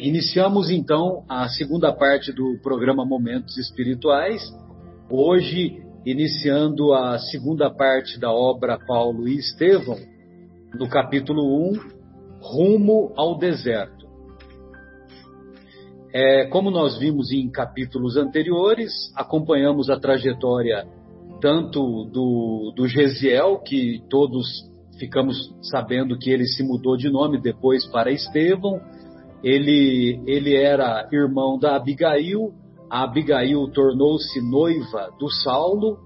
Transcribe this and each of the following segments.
iniciamos então a segunda parte do programa Momentos Espirituais. Hoje, iniciando a segunda parte da obra Paulo e Estevão, no capítulo 1, Rumo ao Deserto. É, como nós vimos em capítulos anteriores, acompanhamos a trajetória tanto do, do Gesiel, que todos ficamos sabendo que ele se mudou de nome depois para Estevão, ele, ele era irmão da Abigail, a Abigail tornou-se noiva do Saulo,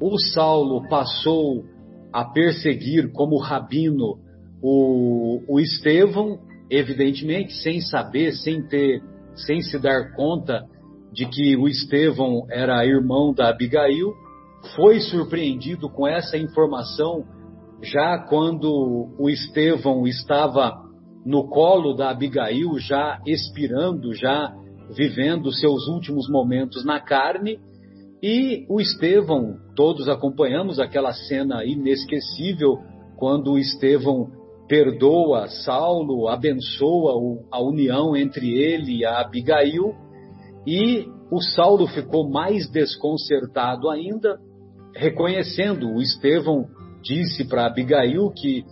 o Saulo passou a perseguir como rabino o, o Estevão, evidentemente, sem saber, sem ter, sem se dar conta de que o Estevão era irmão da Abigail, foi surpreendido com essa informação já quando o Estevão estava no colo da Abigail, já expirando, já vivendo seus últimos momentos na carne, e o Estevão, todos acompanhamos aquela cena inesquecível quando o Estevão perdoa Saulo, abençoa a união entre ele e a Abigail, e o Saulo ficou mais desconcertado ainda, reconhecendo o Estevão disse para Abigail que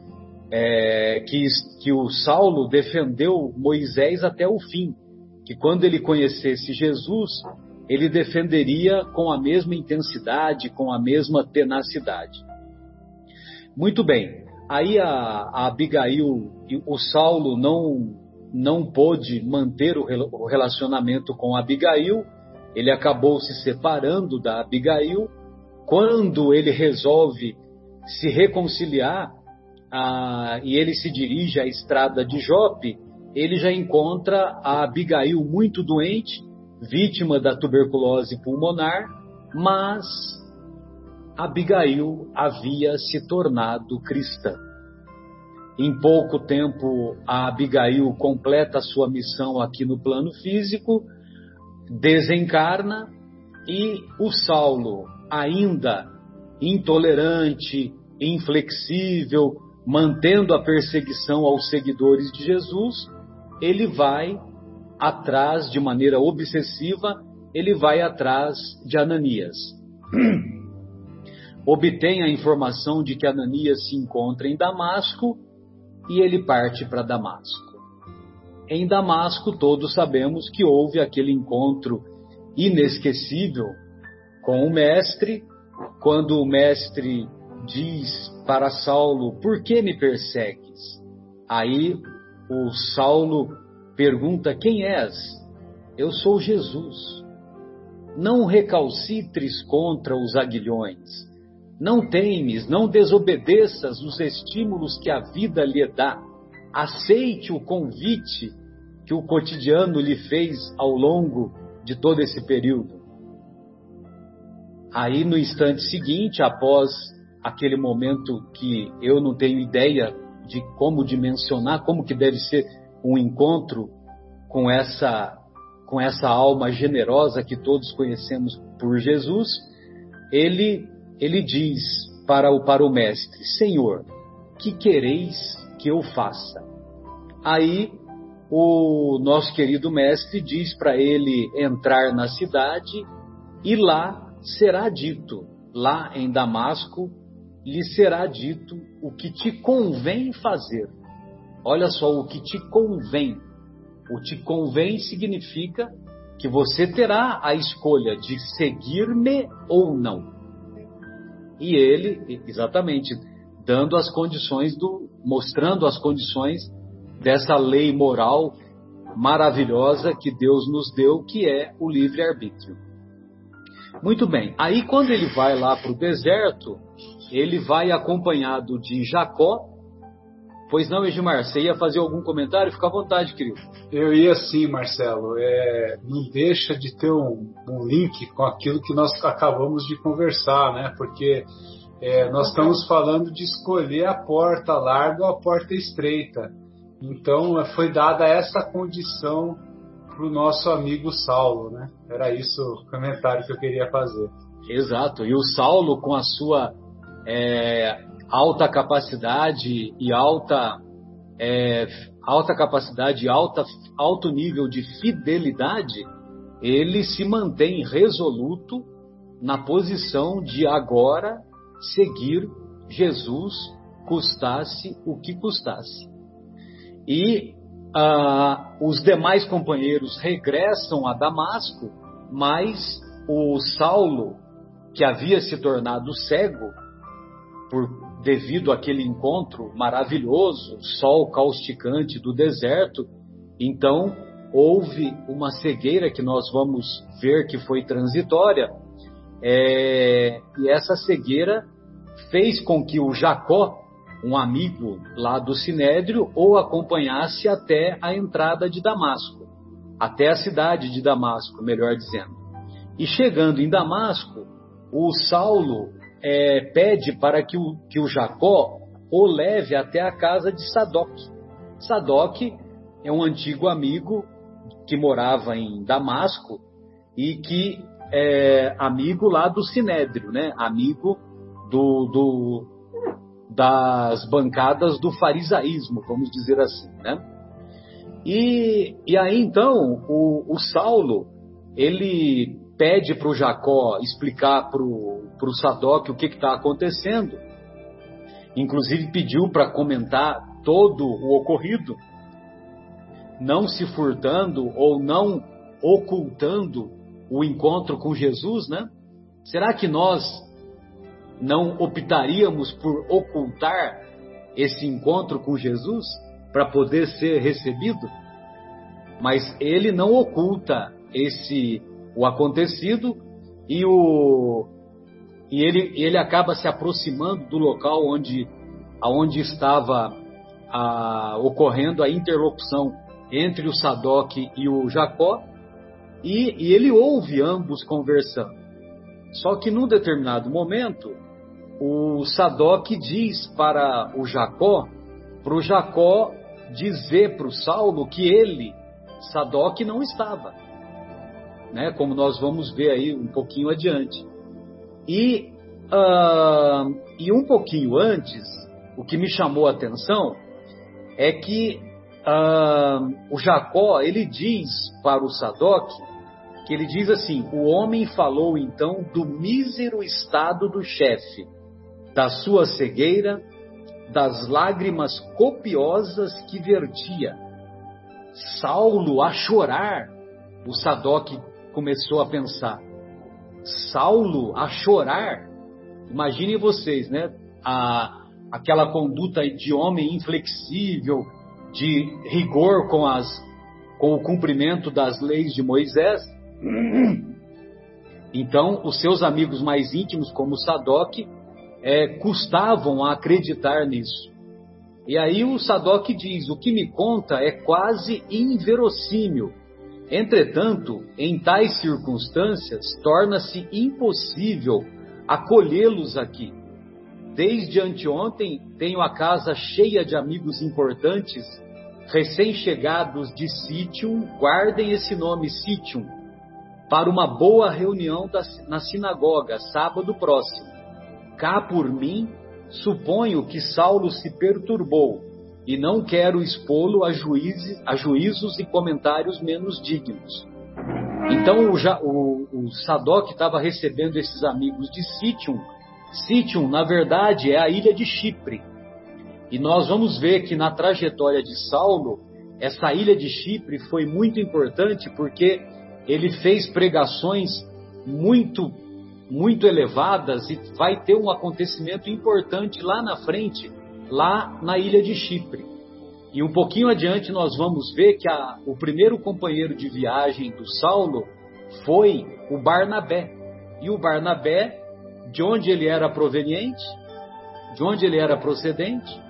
é, que, que o Saulo defendeu Moisés até o fim, que quando ele conhecesse Jesus, ele defenderia com a mesma intensidade, com a mesma tenacidade. Muito bem, aí a, a Abigail, o Saulo não, não pôde manter o relacionamento com Abigail, ele acabou se separando da Abigail. Quando ele resolve se reconciliar, ah, e ele se dirige à estrada de Jope, ele já encontra a Abigail muito doente, vítima da tuberculose pulmonar, mas Abigail havia se tornado cristã. Em pouco tempo, a Abigail completa sua missão aqui no plano físico, desencarna e o Saulo, ainda intolerante, inflexível, mantendo a perseguição aos seguidores de Jesus, ele vai atrás de maneira obsessiva, ele vai atrás de Ananias. Obtém a informação de que Ananias se encontra em Damasco e ele parte para Damasco. Em Damasco, todos sabemos que houve aquele encontro inesquecível com o mestre, quando o mestre diz para Saulo: Por que me persegues? Aí o Saulo pergunta: Quem és? Eu sou Jesus. Não recalcitres contra os aguilhões. Não temes, não desobedeças os estímulos que a vida lhe dá. Aceite o convite que o cotidiano lhe fez ao longo de todo esse período. Aí, no instante seguinte, após aquele momento que eu não tenho ideia de como dimensionar, como que deve ser um encontro com essa com essa alma generosa que todos conhecemos por Jesus, ele ele diz para o para o mestre: Senhor, que quereis que eu faça? Aí o nosso querido mestre diz para ele entrar na cidade e lá será dito, lá em Damasco lhe será dito o que te convém fazer. Olha só, o que te convém. O te convém significa que você terá a escolha de seguir-me ou não. E ele, exatamente, dando as condições do, mostrando as condições dessa lei moral maravilhosa que Deus nos deu, que é o livre arbítrio. Muito bem. Aí quando ele vai lá para o deserto, ele vai acompanhado de Jacó. Pois não, Edmar, você ia fazer algum comentário? Fica à vontade, querido. Eu ia sim, Marcelo. É, não deixa de ter um, um, link com aquilo que nós acabamos de conversar, né? Porque é, nós estamos falando de escolher a porta larga ou a porta estreita. Então, foi dada essa condição para o nosso amigo Saulo, né? Era isso o comentário que eu queria fazer. Exato. E o Saulo, com a sua é, alta capacidade e alta é, alta capacidade, alta, alto nível de fidelidade, ele se mantém resoluto na posição de agora seguir Jesus, custasse o que custasse. E ah, os demais companheiros regressam a Damasco, mas o Saulo, que havia se tornado cego, por, devido àquele encontro maravilhoso, sol causticante do deserto, então houve uma cegueira que nós vamos ver que foi transitória, é, e essa cegueira fez com que o Jacó, um amigo lá do Sinédrio, o acompanhasse até a entrada de Damasco, até a cidade de Damasco, melhor dizendo. E chegando em Damasco, o Saulo é, pede para que o, que o Jacó o leve até a casa de Sadoc. Sadoc é um antigo amigo que morava em Damasco e que é amigo lá do Sinédrio, né? Amigo do, do, das bancadas do farisaísmo, vamos dizer assim, né? E, e aí então o, o Saulo ele pede para o Jacó explicar para o Sadoc o que está acontecendo, inclusive pediu para comentar todo o ocorrido, não se furtando ou não ocultando o encontro com Jesus, né? Será que nós não optaríamos por ocultar esse encontro com Jesus para poder ser recebido? Mas ele não oculta esse o acontecido e o e ele, ele acaba se aproximando do local onde aonde estava a, ocorrendo a interlocução entre o Sadoc e o Jacó e, e ele ouve ambos conversando. Só que num determinado momento o Sadoc diz para o Jacó, para o Jacó dizer para o Saulo que ele, Sadoc, não estava. Né, como nós vamos ver aí um pouquinho adiante. E, uh, e um pouquinho antes, o que me chamou a atenção é que uh, o Jacó ele diz para o Sadoc que ele diz assim: o homem falou então do mísero estado do chefe da sua cegueira, das lágrimas copiosas que vertia. Saulo a chorar. O Sadoc começou a pensar. Saulo a chorar. Imaginem vocês, né? A, aquela conduta de homem inflexível, de rigor com, as, com o cumprimento das leis de Moisés. Então, os seus amigos mais íntimos, como Sadoc, é, custavam a acreditar nisso. E aí o Sadoc diz: o que me conta é quase inverossímil. Entretanto, em tais circunstâncias, torna-se impossível acolhê-los aqui. Desde anteontem tenho a casa cheia de amigos importantes, recém-chegados de Sítium, guardem esse nome Sítium, para uma boa reunião na sinagoga, sábado próximo. Cá por mim, suponho que Saulo se perturbou e não quero expô-lo a, juízes, a juízos e comentários menos dignos. Então o, o, o Sadoc estava recebendo esses amigos de Sítium. Sítium, na verdade, é a ilha de Chipre. E nós vamos ver que na trajetória de Saulo, essa ilha de Chipre foi muito importante porque ele fez pregações muito muito elevadas e vai ter um acontecimento importante lá na frente, lá na ilha de Chipre. E um pouquinho adiante nós vamos ver que a, o primeiro companheiro de viagem do Saulo foi o Barnabé. E o Barnabé, de onde ele era proveniente? De onde ele era procedente?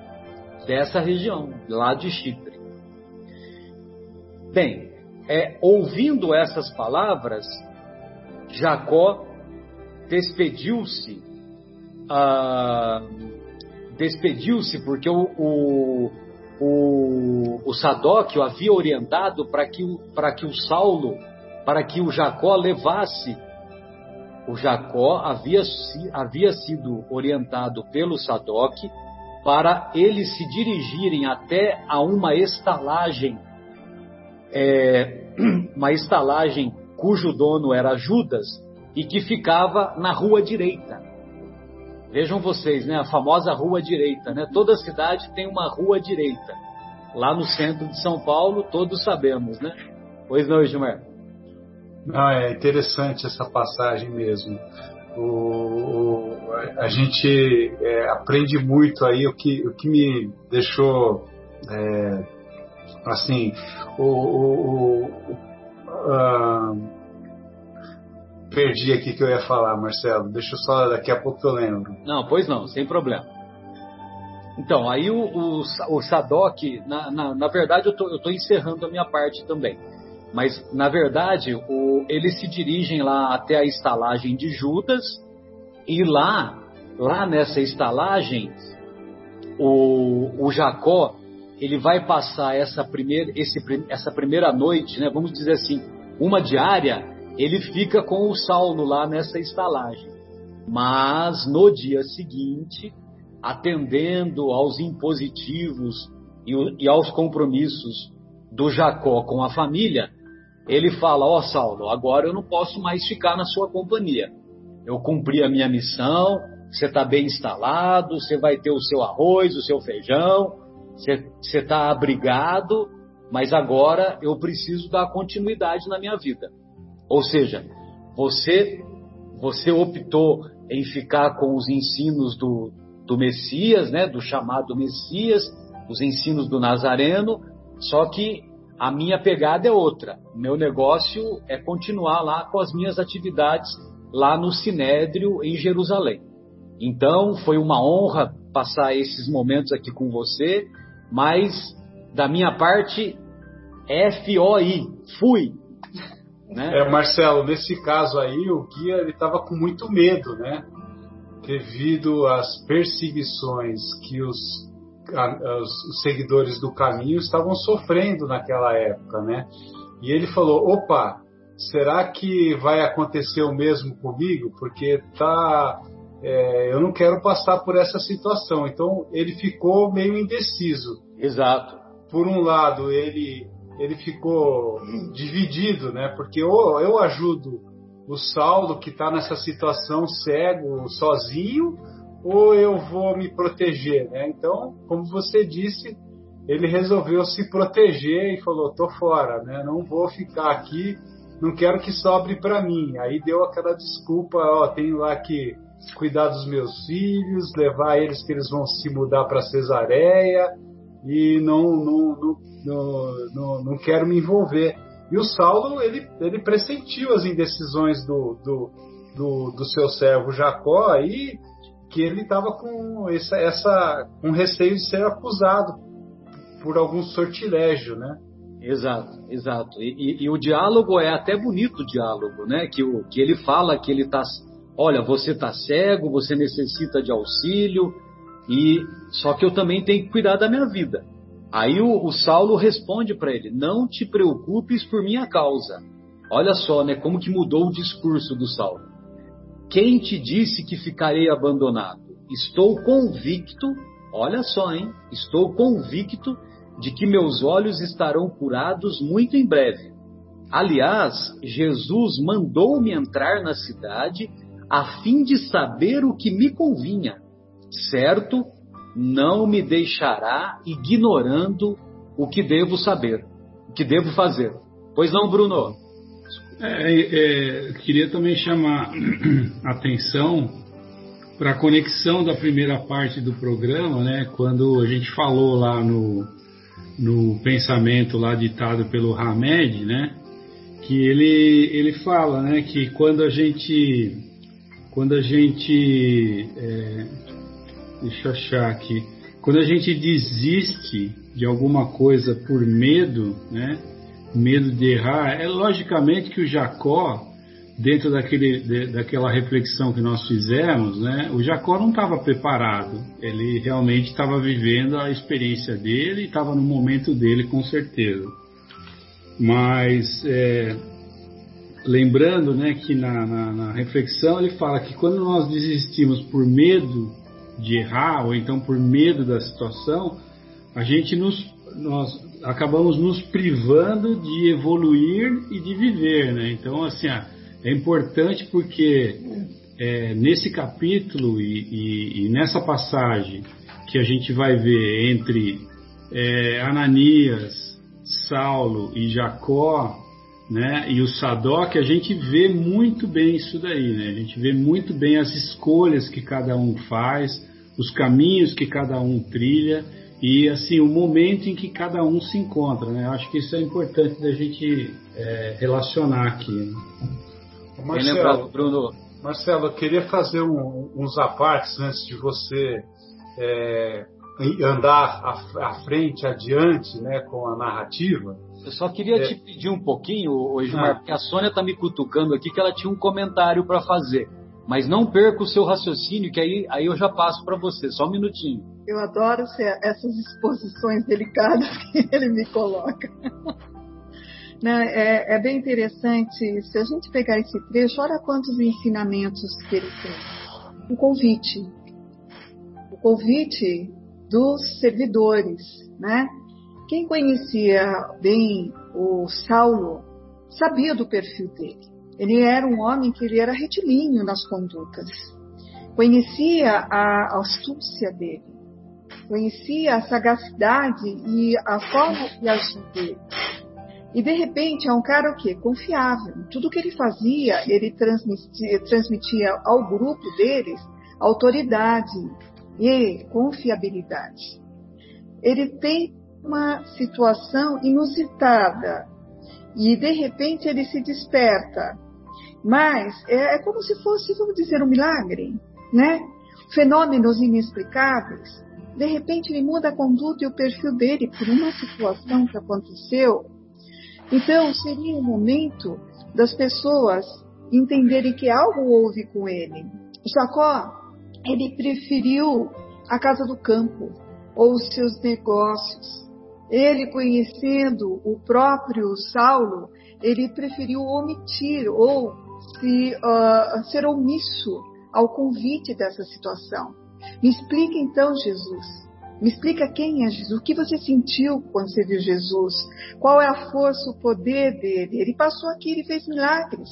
Dessa região, lá de Chipre. Bem, é, ouvindo essas palavras, Jacó despediu-se, ah, despediu-se porque o, o, o, o Sadoc o havia orientado para que, para que o Saulo, para que o Jacó levasse. O Jacó havia, havia sido orientado pelo Sadoc para eles se dirigirem até a uma estalagem, é, uma estalagem cujo dono era Judas e que ficava na rua direita. Vejam vocês, né? A famosa rua direita, né? Toda cidade tem uma rua direita. Lá no centro de São Paulo, todos sabemos, né? Pois não, Gilmar? Não, é interessante essa passagem mesmo. O, o a gente é, aprende muito aí o que, o que me deixou é, assim o, o, uh, perdi aqui que eu ia falar, Marcelo. Deixa eu só, daqui a pouco eu lembro. Não, pois não, sem problema. Então, aí o, o, o Sadok, na, na, na, verdade eu tô, estou encerrando a minha parte também. Mas, na verdade, o, eles se dirigem lá até a estalagem de Judas, e lá, lá nessa estalagem, o, o Jacó, ele vai passar essa primeira, esse, essa primeira noite, né, vamos dizer assim, uma diária, ele fica com o Saulo lá nessa estalagem. Mas no dia seguinte, atendendo aos impositivos e, aos compromissos do Jacó com a família, ele fala: Ó oh, Saulo, agora eu não posso mais ficar na sua companhia. Eu cumpri a minha missão, você está bem instalado, você vai ter o seu arroz, o seu feijão, você está abrigado, mas agora eu preciso dar continuidade na minha vida. Ou seja, você você optou em ficar com os ensinos do, do Messias, né, do chamado Messias, os ensinos do Nazareno, só que a minha pegada é outra. Meu negócio é continuar lá com as minhas atividades lá no Sinédrio em Jerusalém. Então, foi uma honra passar esses momentos aqui com você, mas da minha parte, FOI, fui, né? É, Marcelo, nesse caso aí, o guia ele estava com muito medo, né? Devido às perseguições que os, a, os seguidores do caminho estavam sofrendo naquela época, né? E ele falou: opa, será que vai acontecer o mesmo comigo? Porque tá, é, eu não quero passar por essa situação. Então ele ficou meio indeciso. Exato. Por um lado, ele ele ficou dividido, né? Porque ou eu ajudo o Saulo que está nessa situação cego, sozinho, ou eu vou me proteger, né? Então, como você disse, ele resolveu se proteger e falou: tô fora, né? Não vou ficar aqui, não quero que sobre para mim. Aí deu aquela desculpa: ó, tenho lá que cuidar dos meus filhos, levar eles que eles vão se mudar para Cesareia e não, não, não, não, quero me envolver. E o Saulo, ele, ele pressentiu as indecisões do, do, do, do seu servo Jacó aí, que ele estava com essa, essa com receio de ser acusado por algum sortilégio, né? Exato, exato. E, e, e, o diálogo é até bonito o diálogo, né? Que, o, que ele fala que ele está, olha, você está cego, você necessita de auxílio, e só que eu também tenho que cuidar da minha vida. Aí o, o Saulo responde para ele: Não te preocupes por minha causa. Olha só, né? Como que mudou o discurso do Saulo. Quem te disse que ficarei abandonado? Estou convicto, olha só, hein? Estou convicto de que meus olhos estarão curados muito em breve. Aliás, Jesus mandou-me entrar na cidade a fim de saber o que me convinha certo não me deixará ignorando o que devo saber, o que devo fazer. Pois não, Bruno? É, é, queria também chamar atenção para a conexão da primeira parte do programa, né? Quando a gente falou lá no, no pensamento lá ditado pelo Hamed, né? Que ele, ele fala, né? Que quando a gente quando a gente é, Deixa eu achar aqui. Quando a gente desiste de alguma coisa por medo, né? Medo de errar, é logicamente que o Jacó, dentro daquele, de, daquela reflexão que nós fizemos, né? O Jacó não estava preparado. Ele realmente estava vivendo a experiência dele, estava no momento dele, com certeza. Mas é, lembrando, né, que na, na, na reflexão ele fala que quando nós desistimos por medo de errar ou então por medo da situação, a gente nos, nós acabamos nos privando de evoluir e de viver, né? Então, assim, é importante porque é, nesse capítulo e, e, e, nessa passagem que a gente vai ver entre é, Ananias, Saulo e Jacó, né, e o Sadoc, a gente vê muito bem isso daí, né? A gente vê muito bem as escolhas que cada um faz, os caminhos que cada um trilha e assim o momento em que cada um se encontra, né? Eu acho que isso é importante da gente é, relacionar aqui. Né? Marcelo, Bruno. Marcelo, eu queria fazer um, uns apartes antes de você é, andar à, à, frente, adiante, né, com a narrativa. Eu só queria é... te pedir um pouquinho, hoje, ah. porque a Sônia está me cutucando aqui que ela tinha um comentário para fazer. Mas não perca o seu raciocínio, que aí, aí eu já passo para você. Só um minutinho. Eu adoro essas exposições delicadas que ele me coloca. Não, é, é, bem interessante. Se a gente pegar esse trecho, olha quantos ensinamentos que ele tem. O convite. O convite dos servidores, né? Quem conhecia bem o Saulo sabia do perfil dele. Ele era um homem que ele era retilíneo nas condutas. Conhecia a astúcia dele. Conhecia a sagacidade e a forma de agir dele. E de repente é um cara o quê? Confiável. Tudo que ele fazia, ele transmitia, transmitia ao grupo deles autoridade e confiabilidade. Ele tem uma situação inusitada e de repente ele se desperta. Mas é, é como se fosse, vamos dizer, um milagre, né? Fenômenos inexplicáveis. De repente ele muda a conduta e o perfil dele por uma situação que aconteceu então, seria o momento das pessoas entenderem que algo houve com ele. Jacó, ele preferiu a casa do campo ou os seus negócios. Ele, conhecendo o próprio Saulo, ele preferiu omitir ou se, uh, ser omisso ao convite dessa situação. Me explica então, Jesus, me explica quem é Jesus, o que você sentiu quando você viu Jesus, qual é a força, o poder dele. Ele passou aqui, ele fez milagres.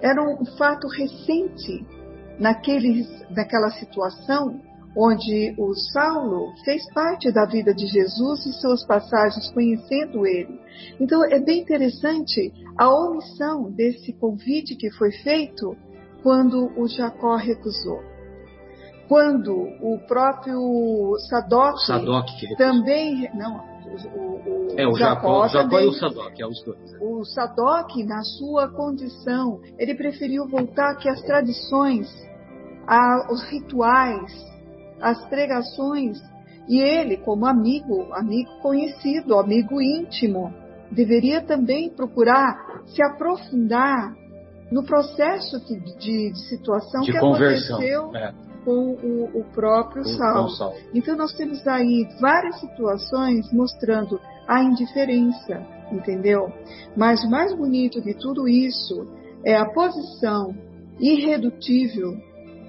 Era um fato recente naquele, naquela situação onde o Saulo fez parte da vida de Jesus e suas passagens conhecendo ele. Então é bem interessante a omissão desse convite que foi feito quando o Jacó recusou quando o próprio Sadoc, Sadoc também não o, o, é o Jacó, Jacó, também, e o Sadoc, é os dois. O Sadoc, na sua condição, ele preferiu voltar que as tradições, a, os rituais, as pregações, e ele, como amigo, amigo conhecido, amigo íntimo, deveria também procurar se aprofundar no processo de, de, de situação de que conversão. aconteceu é com o, o próprio Saulo. Então nós temos aí várias situações mostrando a indiferença, entendeu? Mas o mais bonito de tudo isso é a posição irredutível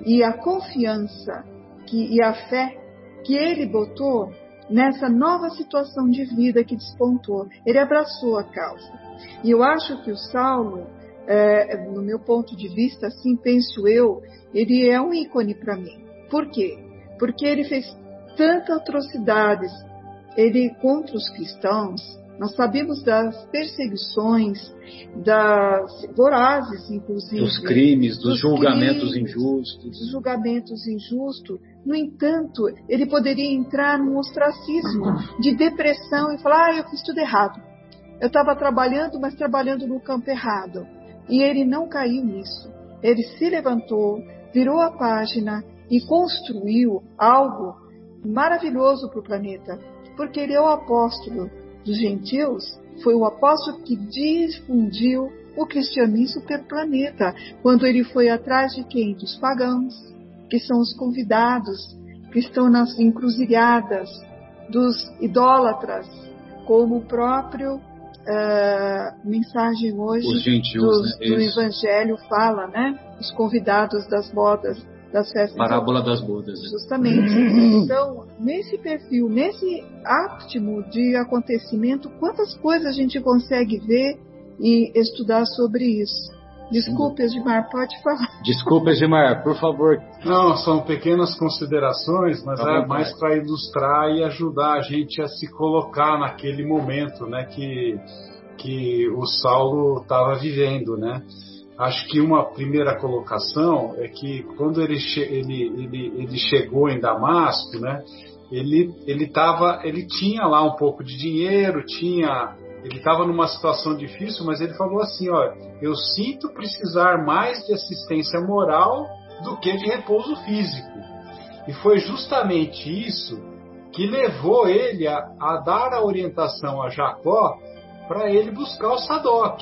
e a confiança que, e a fé que ele botou nessa nova situação de vida que despontou. Ele abraçou a causa. E eu acho que o Saulo, é, no meu ponto de vista, assim penso eu, ele é um ícone para mim. Por quê? Porque ele fez tantas atrocidades ele contra os cristãos. Nós sabemos das perseguições, das vorazes, inclusive. Dos crimes, dos, dos julgamentos crimes, injustos. Dos julgamentos injustos. No entanto, ele poderia entrar num ostracismo de depressão e falar: ah, eu fiz tudo errado. Eu estava trabalhando, mas trabalhando no campo errado. E ele não caiu nisso. Ele se levantou, virou a página e construiu algo maravilhoso para o planeta, porque ele é o apóstolo dos gentios, foi o apóstolo que difundiu o cristianismo pelo planeta, quando ele foi atrás de quem? Dos pagãos, que são os convidados, que estão nas encruzilhadas, dos idólatras, como o próprio uh, mensagem hoje gentios, dos, né? do Evangelho fala, né? Os convidados das bodas das festas. Parábola das bodas. Né? Justamente. Então, nesse perfil, nesse áptimo de acontecimento, quantas coisas a gente consegue ver e estudar sobre isso? Desculpe, Edmar, pode falar. Desculpe, Edmar, por favor. Não, são pequenas considerações, mas tá é mais para ilustrar e ajudar a gente a se colocar naquele momento, né, que que o Saulo estava vivendo, né? Acho que uma primeira colocação é que quando ele, ele, ele, ele chegou em Damasco, né? Ele ele tava, ele tinha lá um pouco de dinheiro, tinha ele estava numa situação difícil, mas ele falou assim: ó, eu sinto precisar mais de assistência moral do que de repouso físico. E foi justamente isso que levou ele a, a dar a orientação a Jacó para ele buscar o Sadoc,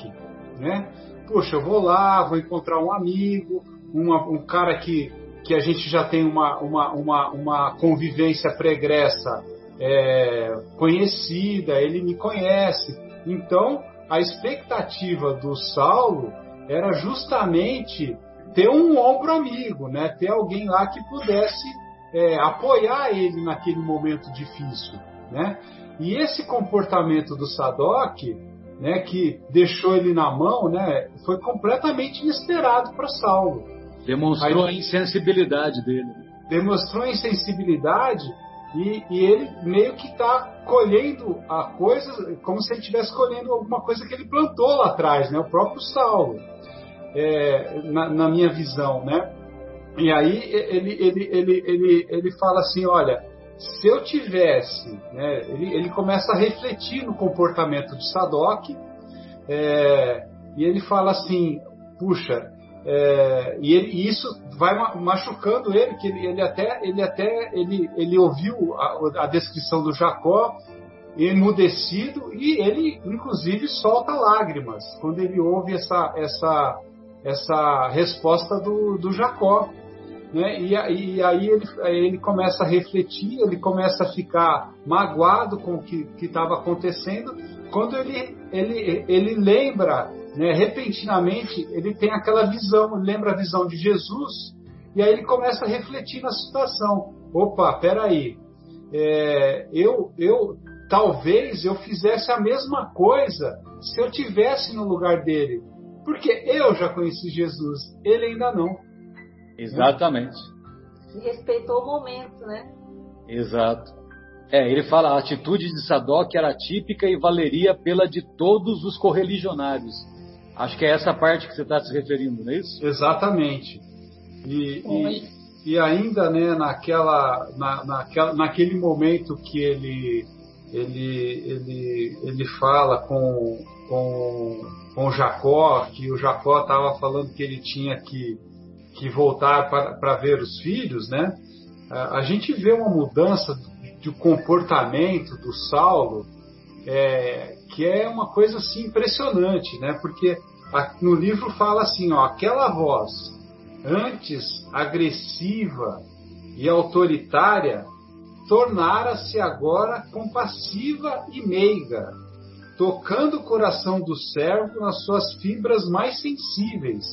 né? Poxa, eu vou lá, vou encontrar um amigo, uma, um cara que, que a gente já tem uma, uma, uma, uma convivência pregressa é, conhecida, ele me conhece. Então, a expectativa do Saulo era justamente ter um ombro amigo, né? ter alguém lá que pudesse é, apoiar ele naquele momento difícil. Né? E esse comportamento do Sadoc, né, que deixou ele na mão, né, foi completamente inesperado para Saulo. Demonstrou Aí, a insensibilidade dele. Demonstrou a insensibilidade e, e ele meio que está colhendo a coisa como se ele estivesse colhendo alguma coisa que ele plantou lá atrás, né? O próprio Saulo, é, na, na, minha visão, né? E aí ele, ele, ele, ele, ele fala assim, olha, se eu tivesse, né, ele, ele começa a refletir no comportamento de Sadoc, é, e ele fala assim, puxa, é, e, ele, e, isso vai machucando ele, que ele, ele até, ele até ele, ele ouviu a, a, descrição do Jacó emudecido e ele inclusive solta lágrimas quando ele ouve essa, essa, essa resposta do, do Jacó. Né? E, e aí ele, ele começa a refletir, ele começa a ficar magoado com o que estava acontecendo, quando ele, ele, ele lembra né, repentinamente ele tem aquela visão, lembra a visão de Jesus, e aí ele começa a refletir na situação. Opa, peraí, é, eu, eu talvez eu fizesse a mesma coisa se eu tivesse no lugar dele, porque eu já conheci Jesus, ele ainda não. Exatamente. E respeitou o momento, né? Exato. É, ele fala a atitude de Sadoc era típica e valeria pela de todos os correligionários. Acho que é essa parte que você está se referindo, não é isso? Exatamente. E, e, e, ainda né, naquela, na, naquela, naquele momento que ele, ele, ele, ele fala com, com, com Jacó, que o Jacó estava falando que ele tinha que, que voltar para ver os filhos, né? A, a gente vê uma mudança do comportamento do Saulo é, que é uma coisa assim impressionante, né? Porque no livro fala assim, ó, aquela voz antes agressiva e autoritária tornara-se agora compassiva e meiga, tocando o coração do servo nas suas fibras mais sensíveis.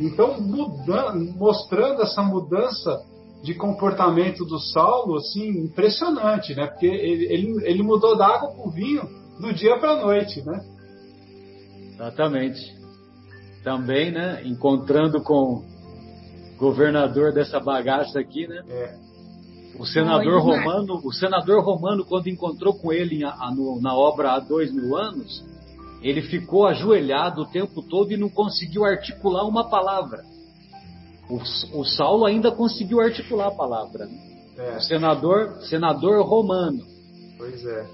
Então, mudando, mostrando essa mudança de comportamento do Saulo, assim, impressionante, né? Porque ele, ele, ele mudou da água para o vinho do dia para a noite, né? Exatamente. Também, né? Encontrando com o governador dessa bagaça aqui, né? É. O senador romano, o senador romano, quando encontrou com ele na obra há dois mil anos, ele ficou ajoelhado o tempo todo e não conseguiu articular uma palavra. O, o Saulo ainda conseguiu articular a palavra. Né? É. O senador, senador romano. Pois é.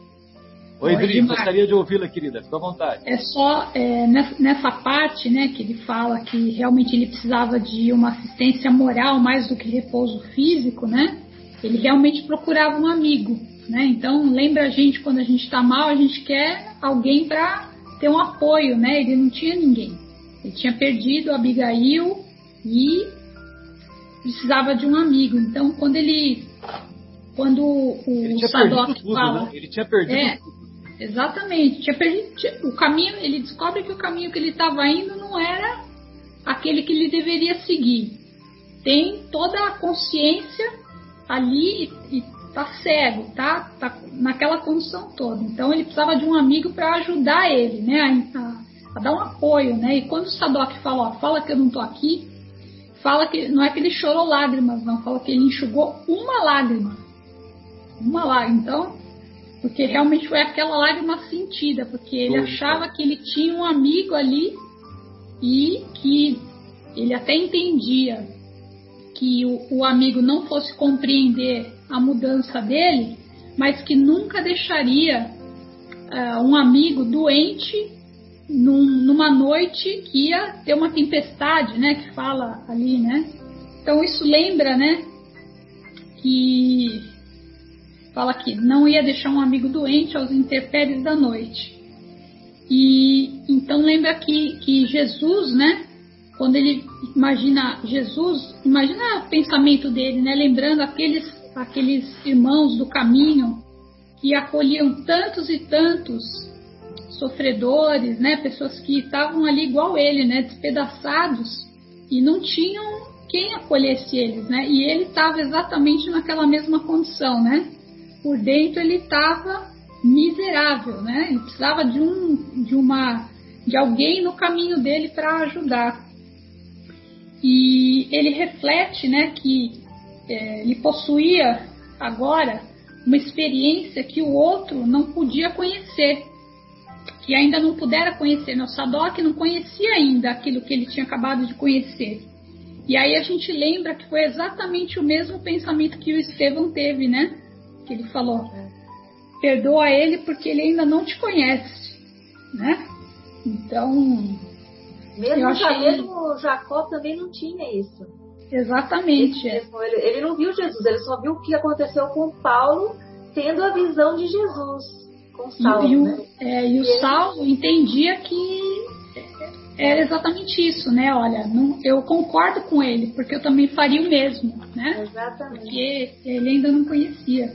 Oi, Dri, gostaria de ouvi-la, querida. Fica à vontade. É só é, nessa parte, né, que ele fala que realmente ele precisava de uma assistência moral mais do que repouso físico, né? Ele realmente procurava um amigo, né? Então lembra a gente quando a gente está mal, a gente quer alguém para ter um apoio, né? Ele não tinha ninguém. Ele tinha perdido a Abigail e precisava de um amigo. Então, quando ele. Quando o, Sadoc fala. Né? Ele tinha perdido é, Exatamente. Tinha perdido, o caminho, ele descobre que o caminho que ele estava indo não era aquele que ele deveria seguir. tem toda a consciência ali e, tá cego, tá, tá naquela condição toda. Então ele precisava de um amigo para ajudar ele, né, a, a, dar um apoio, né. E quando o Sadok falou, ó, fala que eu não tô aqui, fala que não é que ele chorou lágrimas, não, fala que ele enxugou uma lágrima, uma lágrima. Então, porque realmente foi aquela lágrima sentida, porque ele achava que ele tinha um amigo ali e que ele até entendia que o, o amigo não fosse compreender a mudança dele, mas que nunca deixaria uh, um amigo doente num, numa noite que ia ter uma tempestade, né? Que fala ali, né? Então isso lembra, né? Que fala que não ia deixar um amigo doente aos intempéries da noite. E então lembra que, que Jesus, né? Quando ele imagina Jesus, imagina o pensamento dele, né? Lembrando aqueles, aqueles irmãos do caminho que acolhiam tantos e tantos sofredores, né? Pessoas que estavam ali igual ele, né? Despedaçados e não tinham quem acolhesse eles, né? E ele estava exatamente naquela mesma condição, né? Por dentro ele estava miserável, né? Ele precisava de um, de uma, de alguém no caminho dele para ajudar. E ele reflete, né, que é, ele possuía agora uma experiência que o outro não podia conhecer, que ainda não pudera conhecer. Né? O Sadok não conhecia ainda aquilo que ele tinha acabado de conhecer. E aí a gente lembra que foi exatamente o mesmo pensamento que o Estevão teve, né? Que ele falou: perdoa ele porque ele ainda não te conhece, né? Então mesmo, achei... mesmo Jacó também não tinha isso. Exatamente. Ele, ele, ele, não viu Jesus, ele só viu o que aconteceu com Paulo tendo a visão de Jesus com Saulo. E, e, né? é, e o e Saulo ele... entendia que era exatamente isso, né? Olha, não, eu concordo com ele, porque eu também faria o mesmo, né? Exatamente. Porque ele ainda não conhecia.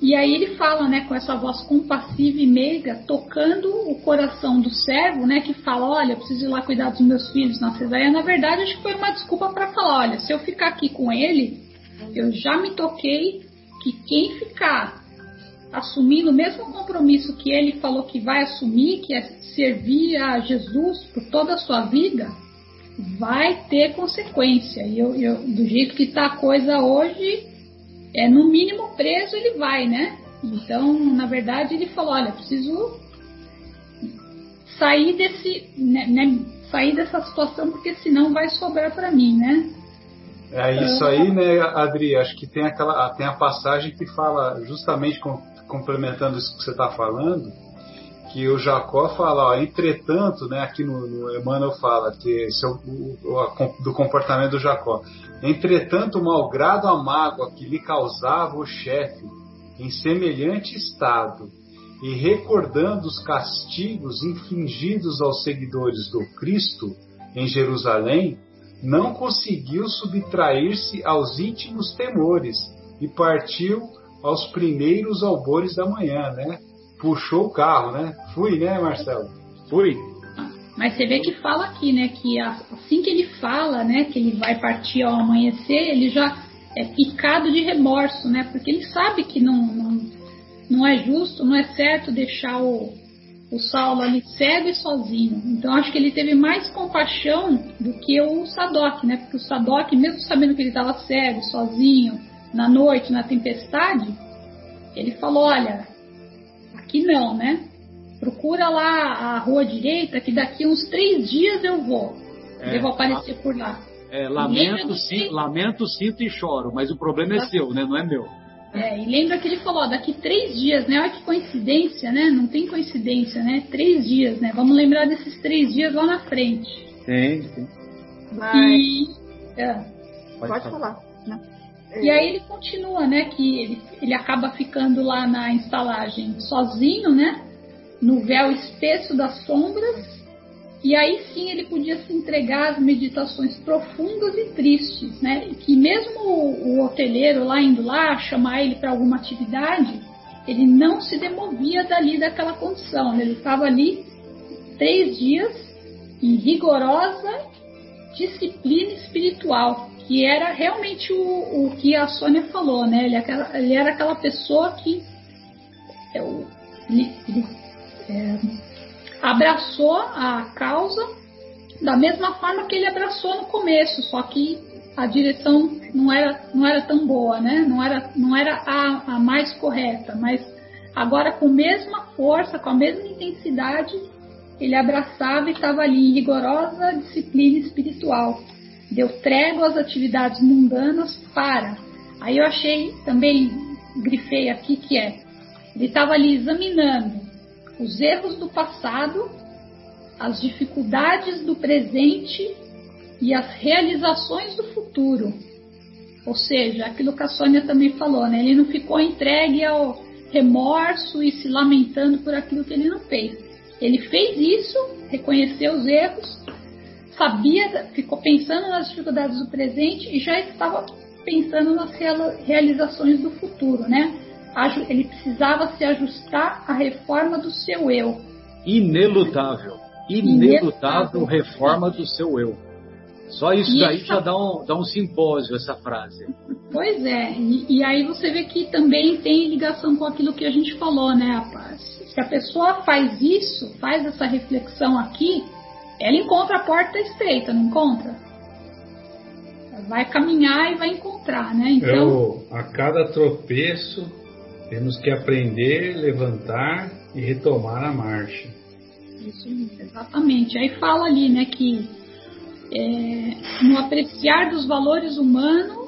E aí ele fala, né, com essa voz compassiva e meiga, tocando o coração do servo, né, que fala, olha, preciso ir lá cuidar dos meus filhos na cesárea. Na verdade, acho que foi uma desculpa para falar, olha, se eu ficar aqui com ele, eu já me toquei que quem ficar assumindo o mesmo compromisso que ele falou que vai assumir, que é servir a Jesus por toda a sua vida, vai ter consequência. E eu, eu do jeito que está a coisa hoje, é no mínimo preso ele vai, né? Então, na verdade, ele falou, olha, preciso sair desse, né, né, sair dessa situação porque senão vai sobrar para mim, né? É isso aí, né, Adri? Acho que tem aquela, tem a passagem que fala justamente com, complementando isso que você está falando, que o Jacó fala, ó, entretanto, né, aqui no, no Emmanuel fala que esse é o, o, do comportamento do Jacó. Entretanto, malgrado a mágoa que lhe causava o chefe em semelhante estado, e recordando os castigos infligidos aos seguidores do Cristo em Jerusalém, não conseguiu subtrair-se aos íntimos temores e partiu aos primeiros albores da manhã, né? Puxou o carro, né? Fui, né, Marcelo? Fui. Mas você vê que fala aqui, né, que assim que ele fala, né, que ele vai partir ao amanhecer, ele já é picado de remorso, né, porque ele sabe que não, não, não é justo, não é certo deixar o, o Saulo ali cego e sozinho. Então acho que ele teve mais compaixão do que o Sadok, né, porque o Sadok, mesmo sabendo que ele estava cego, sozinho, na noite, na tempestade, ele falou, olha, aqui não, né? Procura lá a rua direita, que daqui uns três dias eu vou. É, vou aparecer por lá. É, lamento, sim, lamento, sinto e choro, mas o problema é seu, né? Não é meu. É, e lembra que ele falou, ó, daqui três dias, né? Olha que coincidência, né? Não tem coincidência, né? Três dias, né? Vamos lembrar desses três dias lá na frente. Sim, sim. E, é. Pode, Pode falar. Né? E aí ele continua, né? Que ele, ele acaba ficando lá na instalagem sozinho, né? No véu espesso das sombras, e aí sim ele podia se entregar às meditações profundas e tristes, né? Que mesmo o, o hoteleiro lá indo lá chamar ele para alguma atividade, ele não se demovia dali daquela condição. Né? Ele estava ali três dias em rigorosa disciplina espiritual, E era realmente o, o que a Sônia falou, né? Ele, é aquela, ele era aquela pessoa que é, ele, ele é, abraçou a causa da mesma forma que ele abraçou no começo, só que a direção não era, não era tão boa, né? Não era, não era a, a mais correta, mas agora com a mesma força, com a mesma intensidade, ele abraçava e estava ali em rigorosa disciplina espiritual. Deu trégua às atividades mundanas para. Aí eu achei também, grifei aqui que é, ele estava ali examinando os erros do passado, as dificuldades do presente e as realizações do futuro. Ou seja, aquilo que a Sônia também falou, né? Ele não ficou entregue ao remorso e se lamentando por aquilo que ele não fez. Ele fez isso, reconheceu os erros, sabia, ficou pensando nas dificuldades do presente e já estava pensando nas realizações do futuro, né? Ele precisava se ajustar à reforma do seu eu. Inelutável. Inelutável reforma do seu eu. Só isso e daí já dá um, dá um simpósio, essa frase. Pois é, e, e, aí você vê que também tem ligação com aquilo que a gente falou, né, rapaz? Se a pessoa faz isso, faz essa reflexão aqui, ela encontra a porta estreita, não encontra? Vai caminhar e vai encontrar, né? Então, Eu, a cada tropeço, temos que aprender, levantar e retomar a marcha. Isso, exatamente. Aí fala ali, né, que é, no apreciar dos valores humanos,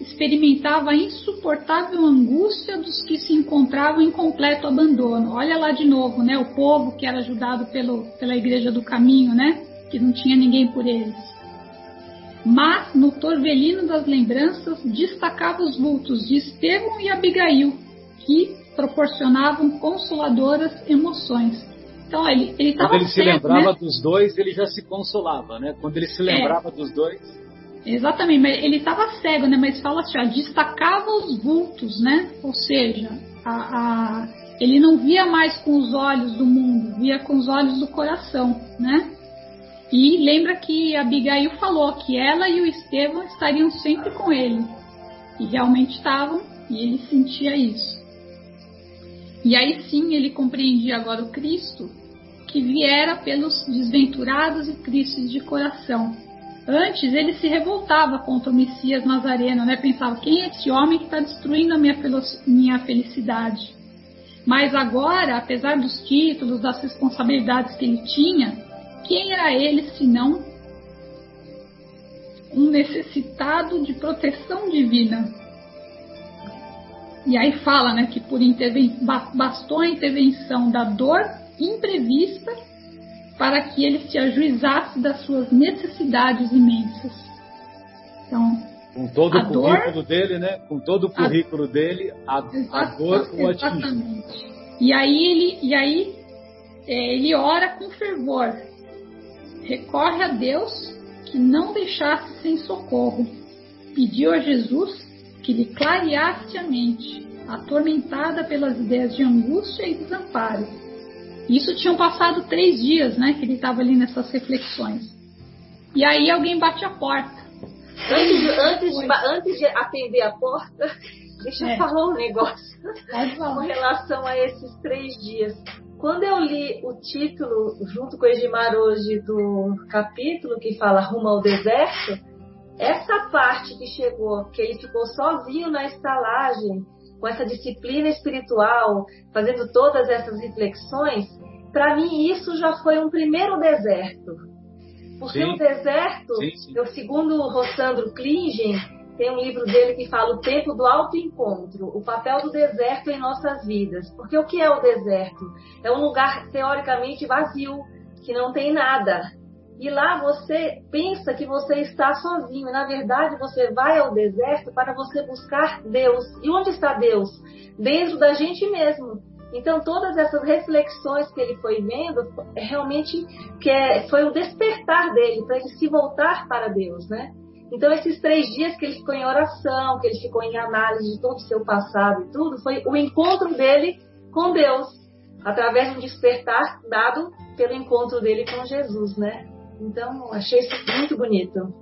experimentava a insuportável angústia dos que se encontravam em completo abandono. Olha lá de novo, né? O povo que era ajudado pelo, pela Igreja do Caminho, né? Que não tinha ninguém por eles. Mas no torvelino das lembranças destacava os vultos de Estevão e Abigail, que proporcionavam consoladoras emoções. Então, ele, ele Quando ele certo, se lembrava né? dos dois, ele já se consolava, né? Quando ele se lembrava é. dos dois. Exatamente, mas ele estava cego, né? Mas fala assim, ó, destacava os vultos, né? Ou seja, a, a, ele não via mais com os olhos do mundo, via com os olhos do coração, né? E lembra que Abigail falou que ela e o Estevão estariam sempre com ele. E realmente estavam, e ele sentia isso. E aí sim ele compreendia agora o Cristo que viera pelos desventurados e tristes de coração. Antes ele se revoltava contra o Messias Nazareno, né? pensava: quem é esse homem que está destruindo a minha, minha felicidade? Mas agora, apesar dos títulos, das responsabilidades que ele tinha, quem era ele senão um necessitado de proteção divina? E aí fala né, que por bastou a intervenção da dor imprevista para que ele se ajuizasse das suas necessidades imensas. Então, com todo o currículo dor, dele, né? Com todo o currículo a, dele, a, a dor o atingiu. Exatamente. E aí ele, e aí é, ele ora com fervor, recorre a Deus que não deixasse sem socorro, pediu a Jesus que lhe clareasse a mente, atormentada pelas ideias de angústia e desamparo. Isso tinham passado três dias, né, que ele estava ali nessas reflexões. E aí alguém bate a porta. Antes, antes, de, antes de atender a porta, deixa é. eu falar um negócio com relação a esses três dias. Quando eu li o título, junto com o Edmar hoje, do capítulo que fala Rumo ao Deserto, essa parte que chegou, que ele ficou sozinho na estalagem, com essa disciplina espiritual, fazendo todas essas reflexões, para mim isso já foi um primeiro deserto. Porque sim. o deserto, sim, sim. Eu, segundo o Rossandro Klingen, tem um livro dele que fala o tempo do autoencontro, o papel do deserto em nossas vidas. Porque o que é o deserto? É um lugar teoricamente vazio, que não tem nada. E lá você pensa que você está sozinho. E na verdade você vai ao deserto para você buscar Deus. E onde está Deus? Dentro da gente mesmo. Então todas essas reflexões que ele foi vendo é realmente que é, foi o despertar dele para ele se voltar para Deus, né? Então esses três dias que ele ficou em oração, que ele ficou em análise de todo o seu passado e tudo, foi o encontro dele com Deus através de um despertar dado pelo encontro dele com Jesus, né? Então, achei isso muito bonito.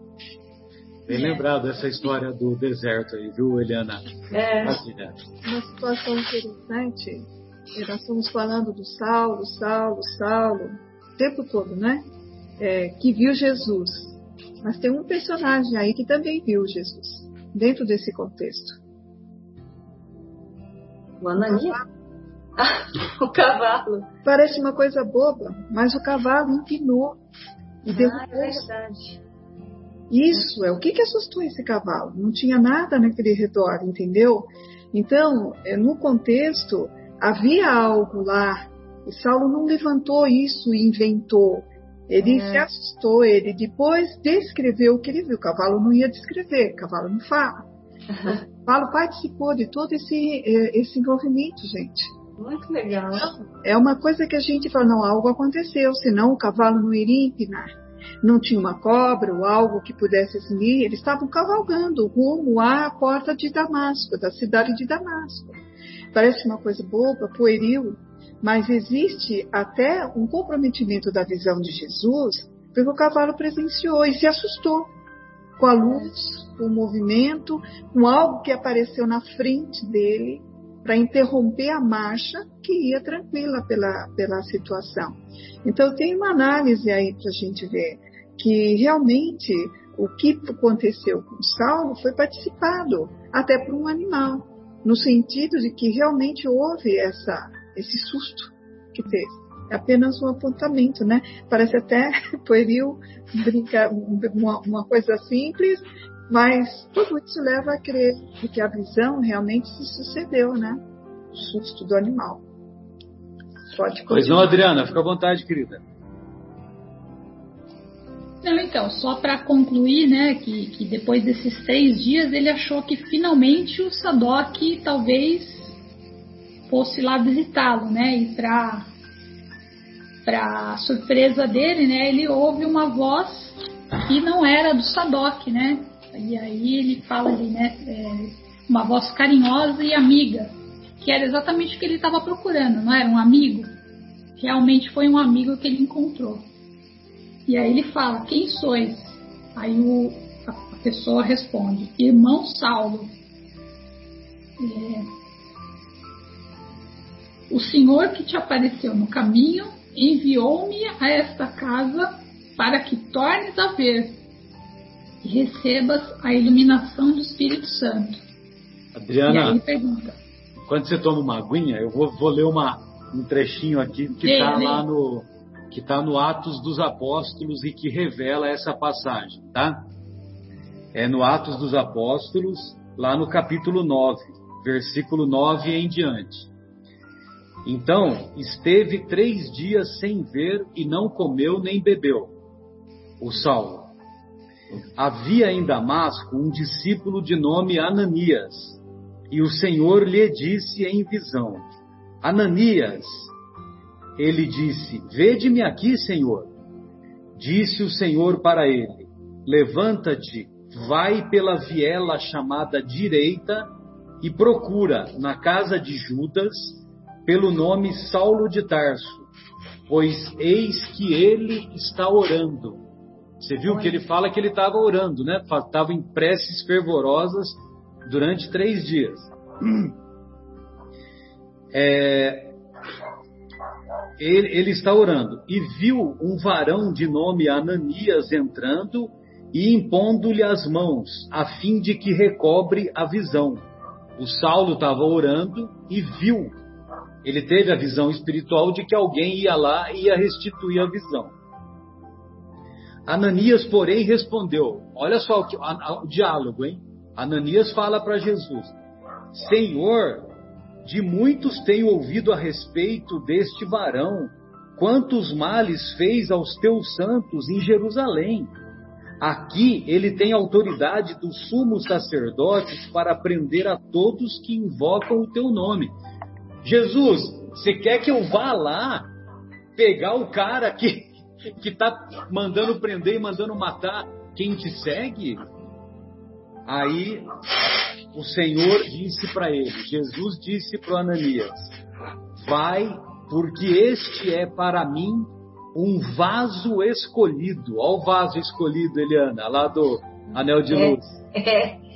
Bem lembrado essa história do deserto aí, viu, Eliana? É. Uma situação interessante. Nós estamos falando do Saulo, Saulo, Saulo, o tempo todo, né? É, que viu Jesus. Mas tem um personagem aí que também viu Jesus, dentro desse contexto. O Ananias? o cavalo. Parece uma coisa boba, mas o cavalo empinou e derrubou. Ah, é verdade. Isso é o que, que assustou esse cavalo. Não tinha nada naquele redor, entendeu? Então, é, no contexto, havia algo lá. E Saulo não levantou isso e inventou. Ele é. se assustou, ele depois descreveu o que ele viu. O cavalo não ia descrever, o cavalo não fala. Uhum. O cavalo participou de todo esse, é, esse envolvimento, gente. Muito legal. É uma coisa que a gente fala, não, algo aconteceu, senão o cavalo não iria empinar. Não tinha uma cobra ou algo que pudesse assumir, eles estavam cavalgando rumo à porta de Damasco, da cidade de Damasco. Parece uma coisa boba, pueril, mas existe até um comprometimento da visão de Jesus, porque o cavalo presenciou e se assustou com a luz, com o movimento, com algo que apareceu na frente dele para interromper a marcha que ia tranquila pela, pela situação. Então, tem uma análise aí para a gente ver que realmente o que aconteceu com Saulo foi participado até por um animal, no sentido de que realmente houve essa, esse susto que teve. É apenas um apontamento, né? Parece até pueril, brincar, uma, uma coisa simples, mas tudo isso leva a crer que a visão realmente se sucedeu, né? O susto do animal. Pode continuar. Pois não, Adriana, fica à vontade, querida. Não, então, só para concluir, né, que, que depois desses três dias ele achou que finalmente o Sadok talvez fosse lá visitá-lo, né, e para para surpresa dele, né, ele ouve uma voz que não era do Sadok, né, e aí ele fala ali, né? É, uma voz carinhosa e amiga, que era exatamente o que ele estava procurando, não era um amigo? Realmente foi um amigo que ele encontrou. E aí ele fala: Quem sois? Aí o, a, pessoa responde: Irmão Saulo. É, o Senhor que te apareceu no caminho enviou-me a esta casa para que tornes a ver e recebas a iluminação do Espírito Santo. Adriana, e pergunta, quando você toma uma aguinha, eu vou, vou ler uma, um trechinho aqui que está lá no que está no Atos dos Apóstolos e que revela essa passagem, tá? É no Atos dos Apóstolos, lá no capítulo 9, versículo 9 em diante. Então, esteve três dias sem ver e não comeu nem bebeu. O Saulo. Havia em Damasco um discípulo de nome Ananias, e o Senhor lhe disse em visão: Ananias. Ele disse: Vede-me aqui, Senhor. Disse o Senhor para ele: Levanta-te, vai pela viela chamada direita e procura na casa de Judas pelo nome Saulo de Tarso, pois eis que ele está orando você viu que ele fala que ele estava orando, né? Estava em preces fervorosas durante três dias. É, ele, ele, está orando e viu um varão de nome Ananias entrando e impondo-lhe as mãos, a fim de que recobre a visão. O Saulo estava orando e viu. Ele teve a visão espiritual de que alguém ia lá e ia restituir a visão. Ananias, porém, respondeu: Olha só o, o, o diálogo, hein? Ananias fala para Jesus: Senhor, de muitos tenho ouvido a respeito deste varão, quantos males fez aos teus santos em Jerusalém. Aqui ele tem autoridade dos sumos sacerdotes para prender a todos que invocam o teu nome. Jesus, você quer que eu vá lá pegar o cara que que está mandando prender e mandando matar quem te segue? Aí o Senhor disse para ele, Jesus disse para Ananias: Vai, porque este é para mim um vaso escolhido. Olha o vaso escolhido, Eliana, lá do, Anel de luz. É.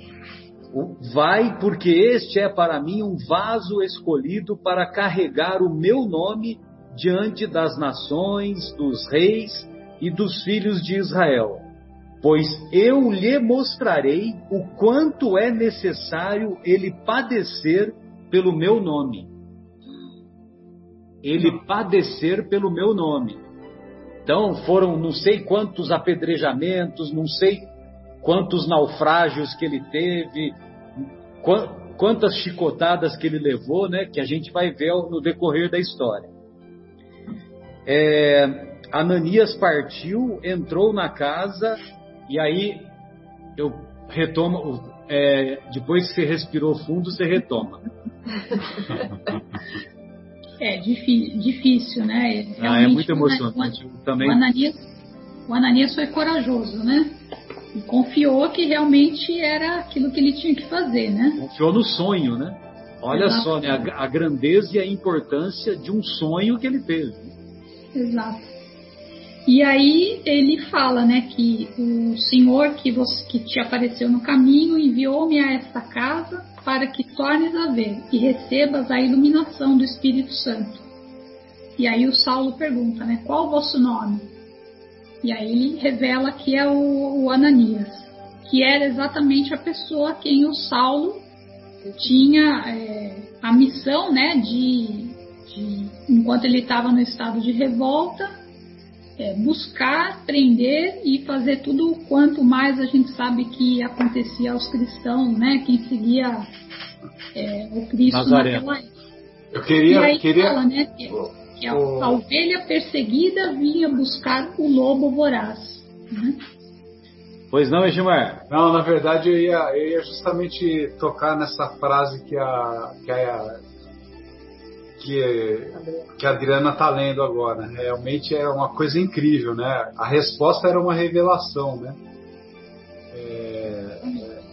Vai, porque este é para mim um vaso escolhido para carregar o meu nome diante das nações, dos reis e dos filhos de Israel. Pois eu lhe mostrarei o quanto é necessário ele padecer pelo meu nome. Ele padecer pelo meu nome. Então foram não sei quantos apedrejamentos, não sei quantos naufrágios que ele teve, quantas chicotadas que ele levou, né? Que a gente vai ver no decorrer da história. É, Ananias partiu, entrou na casa e aí eu retomo. É, depois que você respirou fundo, você retoma. É difícil, né? Realmente, ah, é muito emocionante. O, também. O Ananias, o Ananias foi corajoso, né? E confiou que realmente era aquilo que ele tinha que fazer, né? Confiou no sonho, né? Olha Exato. só, né? A, a, grandeza e a importância de um sonho que ele teve. Exato. E aí ele fala, né, que o Senhor que, você, que te apareceu no caminho enviou-me a esta casa para que tornes a ver e recebas a iluminação do Espírito Santo. E aí o Saulo pergunta, né, qual o vosso nome? E aí ele revela que é o, o Ananias, que era exatamente a pessoa a quem o Saulo tinha é, a missão, né, de, de enquanto ele estava no estado de revolta, é, buscar, prender e fazer tudo quanto mais a gente sabe que acontecia aos cristãos, né? Quem seguia é, o Cristo Nazaré. naquela época. Eu queria, e aí queria... fala, né? Que a, a, ovelha perseguida vinha buscar o lobo voraz. Né? Pois não, Edmar? Não, na verdade eu ia, eu ia justamente tocar nessa frase que a, que a que, que a Adriana está lendo agora. Realmente é uma coisa incrível, né? A resposta era uma revelação, né? É,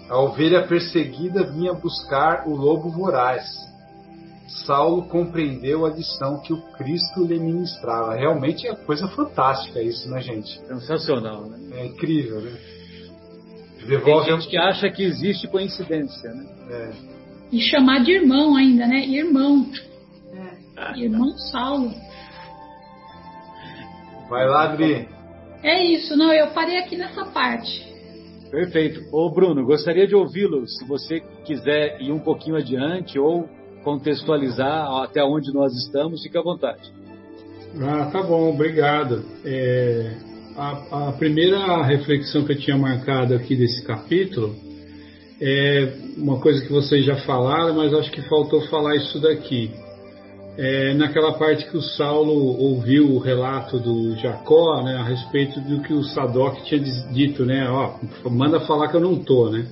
a ovelha perseguida vinha buscar o lobo voraz. Saulo compreendeu a lição que o Cristo lhe ministrava. Realmente é coisa fantástica isso, né, gente? Sensacional, né? É incrível, né? Devolve... Tem gente que acha que existe coincidência, né? É. E chamar de irmão ainda, né? Irmão. Irmão Saulo. Vai lá, Adri. É isso, não, eu parei aqui nessa parte. Perfeito. Ô Bruno, gostaria de ouvi-lo, se você quiser ir um pouquinho adiante ou contextualizar até onde nós estamos, fique à vontade. Ah, tá bom, obrigado. É, a, a, primeira reflexão que eu tinha marcado aqui desse capítulo é uma coisa que vocês já falaram, mas acho que faltou falar isso daqui é, naquela parte que o Saulo ouviu o relato do Jacó, né, a respeito do que o Sadoc tinha dito, né, ó, manda falar que eu não tô, né,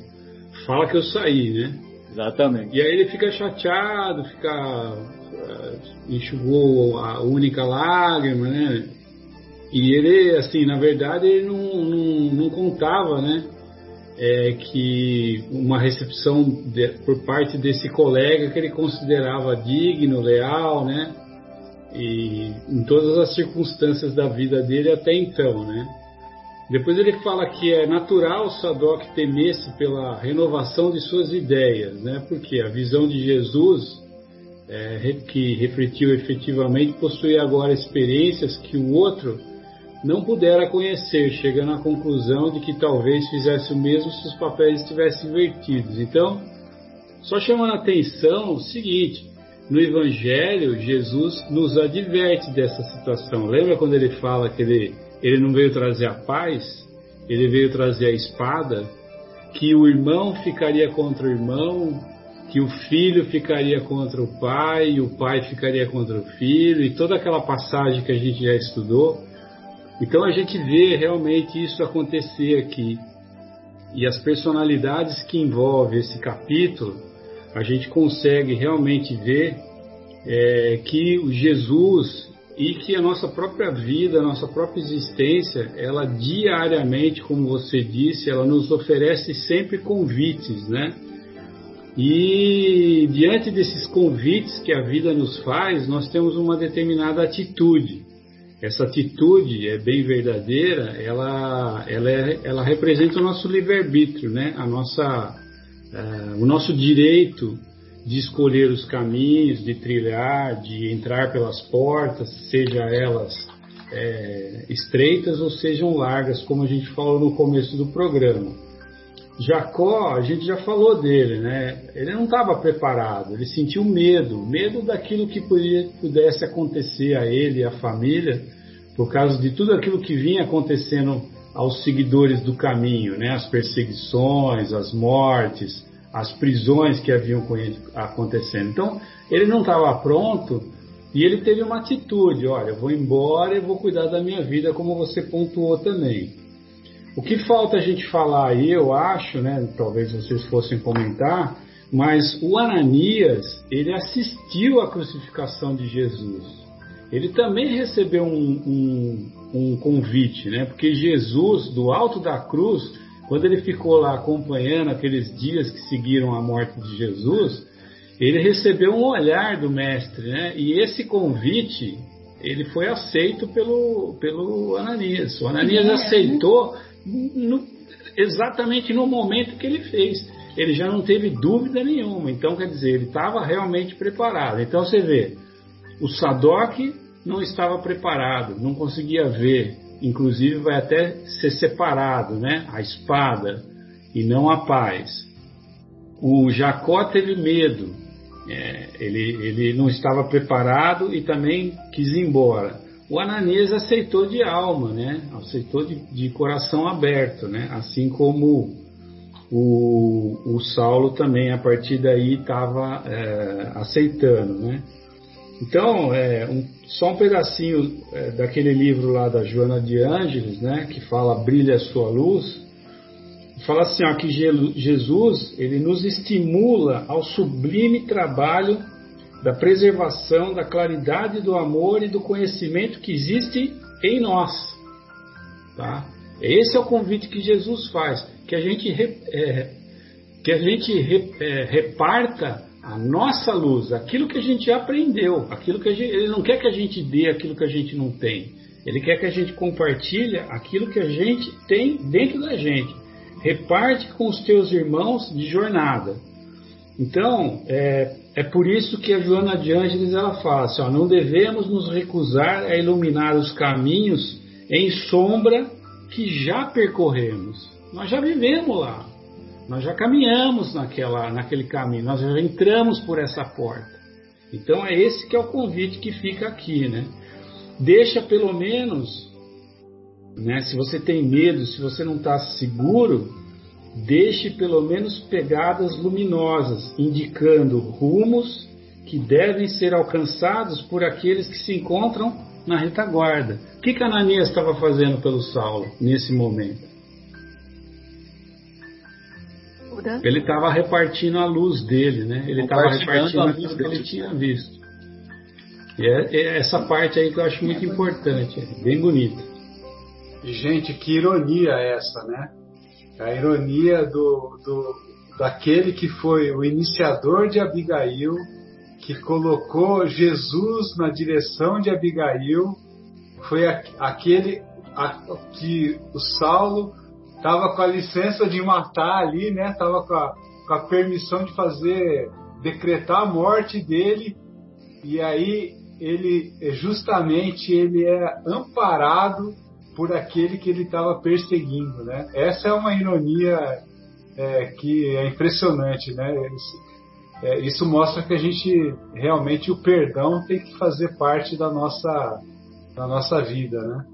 fala que eu saí, né. Exatamente. E aí ele fica chateado, fica uh, enxugou a única lágrima, né, e ele, assim, na verdade ele não, não, não contava, né, é, que uma recepção de, por parte desse colega que ele considerava digno, leal, né? E em todas as circunstâncias da vida dele até então, né? Depois ele fala que é natural Sadoc temesse pela renovação de suas ideias, né? Porque a visão de Jesus, é, que refletiu efetivamente, possui agora experiências que o outro não pudera conhecer, chegando à conclusão de que talvez fizesse o mesmo se os papéis estivessem invertidos. Então, só chamando a atenção o seguinte: no Evangelho, Jesus nos adverte dessa situação. Lembra quando ele fala que ele, ele não veio trazer a paz, ele veio trazer a espada? Que o irmão ficaria contra o irmão, que o filho ficaria contra o pai, o pai ficaria contra o filho, e toda aquela passagem que a gente já estudou. Então a gente vê realmente isso acontecer aqui. E as personalidades que envolvem esse capítulo, a gente consegue realmente ver é, que o Jesus e que a nossa própria vida, a nossa própria existência, ela diariamente, como você disse, ela nos oferece sempre convites, né? E diante desses convites que a vida nos faz, nós temos uma determinada atitude. essa atitude é bem verdadeira, ela, ela, é, ela representa o nosso livre-arbítrio, né? A nossa, uh, o nosso direito de escolher os caminhos, de trilhar, de entrar pelas portas, seja elas é, estreitas ou sejam largas, como a gente falou no começo do programa. Jacó, a gente já falou dele, né? Ele não estava preparado, ele sentiu medo, medo daquilo que podia, pudesse acontecer a ele e à família, por causa de tudo aquilo que vinha acontecendo aos seguidores do caminho, né? As perseguições, as mortes, as prisões que haviam acontecendo. Então, ele não estava pronto e ele teve uma atitude: olha, vou embora e vou cuidar da minha vida, como você pontuou também. O que falta a gente falar aí, eu acho, né? Talvez vocês fossem comentar, mas o Ananias ele assistiu à crucificação de Jesus. Ele também recebeu um, um, um convite, né? Porque Jesus, do alto da cruz, quando ele ficou lá acompanhando aqueles dias que seguiram a morte de Jesus, ele recebeu um olhar do mestre, né? E esse convite ele foi aceito pelo, pelo Ananias. O Ananias é, aceitou no, exatamente no momento que ele fez. Ele já não teve dúvida nenhuma. Então, quer dizer, ele estava realmente preparado. Então, você vê, o Sadoc não estava preparado, não conseguia ver inclusive vai até ser separado, né? A espada e não a paz. O Jacó teve medo, é, ele, ele não estava preparado e também quis ir embora. O Ananias aceitou de alma, né? Aceitou de, de coração aberto, né? Assim como o, o Saulo também a partir daí estava é, aceitando, né? Então, é, um, só um pedacinho é, daquele livro lá da Joana de Ângeles, né, que fala Brilha a sua luz, fala assim, ó, que Jesus ele nos estimula ao sublime trabalho da preservação da claridade do amor e do conhecimento que existe em nós. Tá? Esse é o convite que Jesus faz, que a gente, é, que a gente é, reparta a nossa luz, aquilo que a gente aprendeu, aquilo que gente, ele não quer que a gente dê aquilo que a gente não tem. Ele quer que a gente compartilhe aquilo que a gente tem dentro da gente. Reparte com os teus irmãos de jornada. Então, é, é por isso que a Joana de Ângeles ela fala assim, ó, não devemos nos recusar a iluminar os caminhos em sombra que já percorremos. Nós já vivemos lá. Nós já caminhamos naquela, naquele caminho, nós já entramos por essa porta. Então é esse que é o convite que fica aqui, né? Deixa pelo menos, né? Se você tem medo, se você não está seguro, deixe pelo menos pegadas luminosas, indicando rumos que devem ser alcançados por aqueles que se encontram na retaguarda. O que, que Ananias estava fazendo pelo Saulo nesse momento? Ele estava repartindo a luz dele, né? Ele estava repartindo aquilo que ele tinha visto. E é, é, essa parte aí que eu acho muito importante, é bem bonita. Gente, que ironia é essa, né? A ironia do, do, daquele que foi o iniciador de Abigail, que colocou Jesus na direção de Abigail, foi aquele a, que o Saulo estava com a licença de matar ali, né? Tava com a, com a permissão de fazer decretar a morte dele e aí ele justamente ele é amparado por aquele que ele estava perseguindo, né? Essa é uma ironia é, que é impressionante, né? Isso, é, isso mostra que a gente realmente o perdão tem que fazer parte da nossa da nossa vida, né?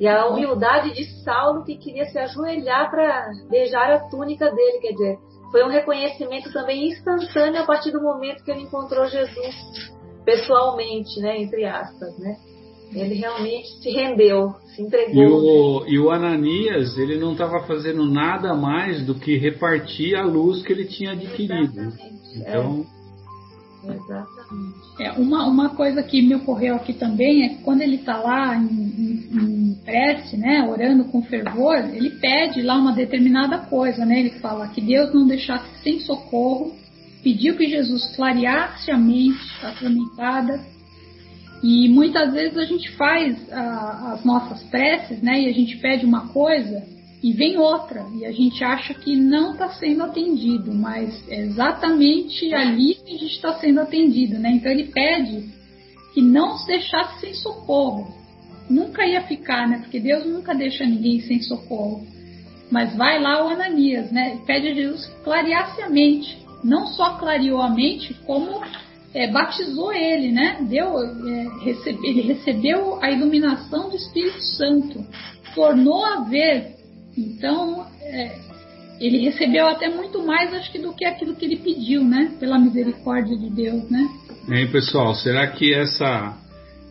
E a humildade de Saulo que queria se ajoelhar para beijar a túnica dele, quer dizer, foi um reconhecimento também instantâneo a partir do momento que ele encontrou Jesus pessoalmente, né, entre aspas, né? Ele realmente se rendeu, se entregou. E o, e o Ananias, ele não estava fazendo nada mais do que repartir a luz que ele tinha adquirido. Exatamente. Então, é Exatamente. É, uma, uma coisa que me ocorreu aqui também é que quando ele está lá em, em, em, prece, né, orando com fervor, ele pede lá uma determinada coisa, né? Ele fala que Deus não deixasse sem socorro, pediu que Jesus clareasse a mente atormentada E muitas vezes a gente faz a, as nossas preces, né? E a gente pede uma coisa e vem outra. E a gente acha que não está sendo atendido, mas é exatamente ali que a gente está sendo atendido, né? Então ele pede que não se deixasse sem socorro. Nunca ia ficar, né? Porque Deus nunca deixa ninguém sem socorro. Mas vai lá o Ananias, né? Pede a Jesus que clareasse a mente. Não só clareou a mente, como é, batizou ele, né? Deu, é, recebe, ele recebeu a iluminação do Espírito Santo, tornou a ver. Então, é, ele recebeu até muito mais, acho que, do que aquilo que ele pediu, né? Pela misericórdia de Deus, né? Hein, pessoal, será que essa,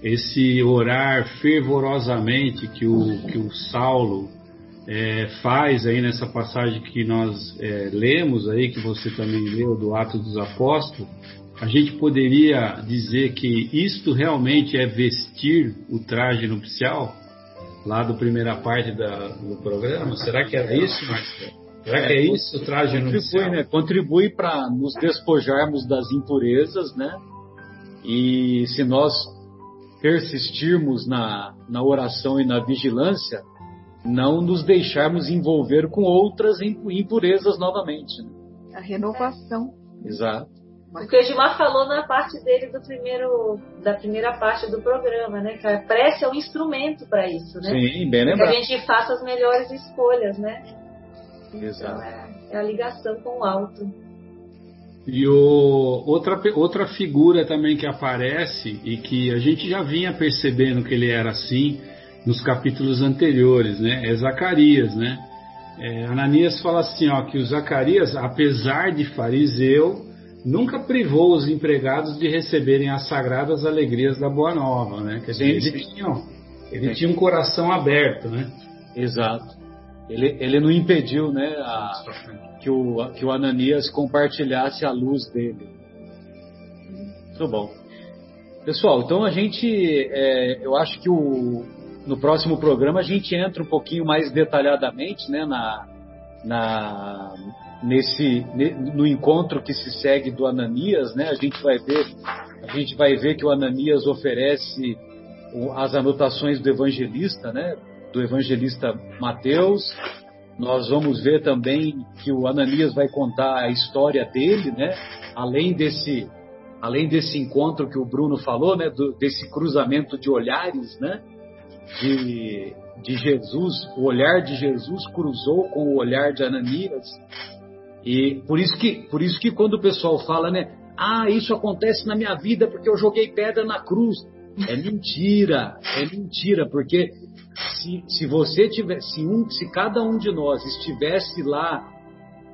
esse orar fervorosamente que o, que o Saulo é, faz aí nessa passagem que nós é, lemos aí, que você também leu do Atos dos Apóstolos, a gente poderia dizer que isto realmente é vestir o traje nupcial? Lá do primeira parte da, do programa? Será que é isso, Marcelo? Será que é, é isso o traje contribui, nupcial? Né? Contribui para nos despojarmos das impurezas, né? E se nós persistirmos na, na oração e na vigilância, não nos deixarmos envolver com outras impurezas novamente. Né? A renovação. Exato. O que o Edmar falou na parte dele do primeiro, da primeira parte do programa, né? Que a prece é um instrumento para isso, né? Sim, bem lembrado. Que a gente faça as melhores escolhas, né? Exato. Então, é, é a ligação com o alto. E o, outra, outra figura também que aparece e que a gente já vinha percebendo que ele era assim nos capítulos anteriores, né? É Zacarias, né? É, Ananias fala assim, ó, que o Zacarias, apesar de fariseu, nunca privou os empregados de receberem as sagradas alegrias da Boa Nova, né? Quer dizer, ele, tinha, ele tinha um coração aberto, né? Exato. Ele, ele não impediu, né, a, que, o, que o Ananias compartilhasse a luz dele. Muito bom. Pessoal, então a gente, é, eu acho que o, no próximo programa a gente entra um pouquinho mais detalhadamente, né, na, na, nesse no encontro que se segue do Ananias, né? A gente vai ver a gente vai ver que o Ananias oferece as anotações do evangelista, né? Do evangelista Mateus. Nós vamos ver também que o Ananias vai contar a história dele, né? Além desse além desse encontro que o Bruno falou, né? Do, desse cruzamento de olhares, né? De, de Jesus, o olhar de Jesus cruzou com o olhar de Ananias e por isso que, por isso que quando o pessoal fala, né? Ah, isso acontece na minha vida porque eu joguei pedra na cruz. É mentira, é mentira, porque se, se você tivesse, se, um, se cada um de nós estivesse lá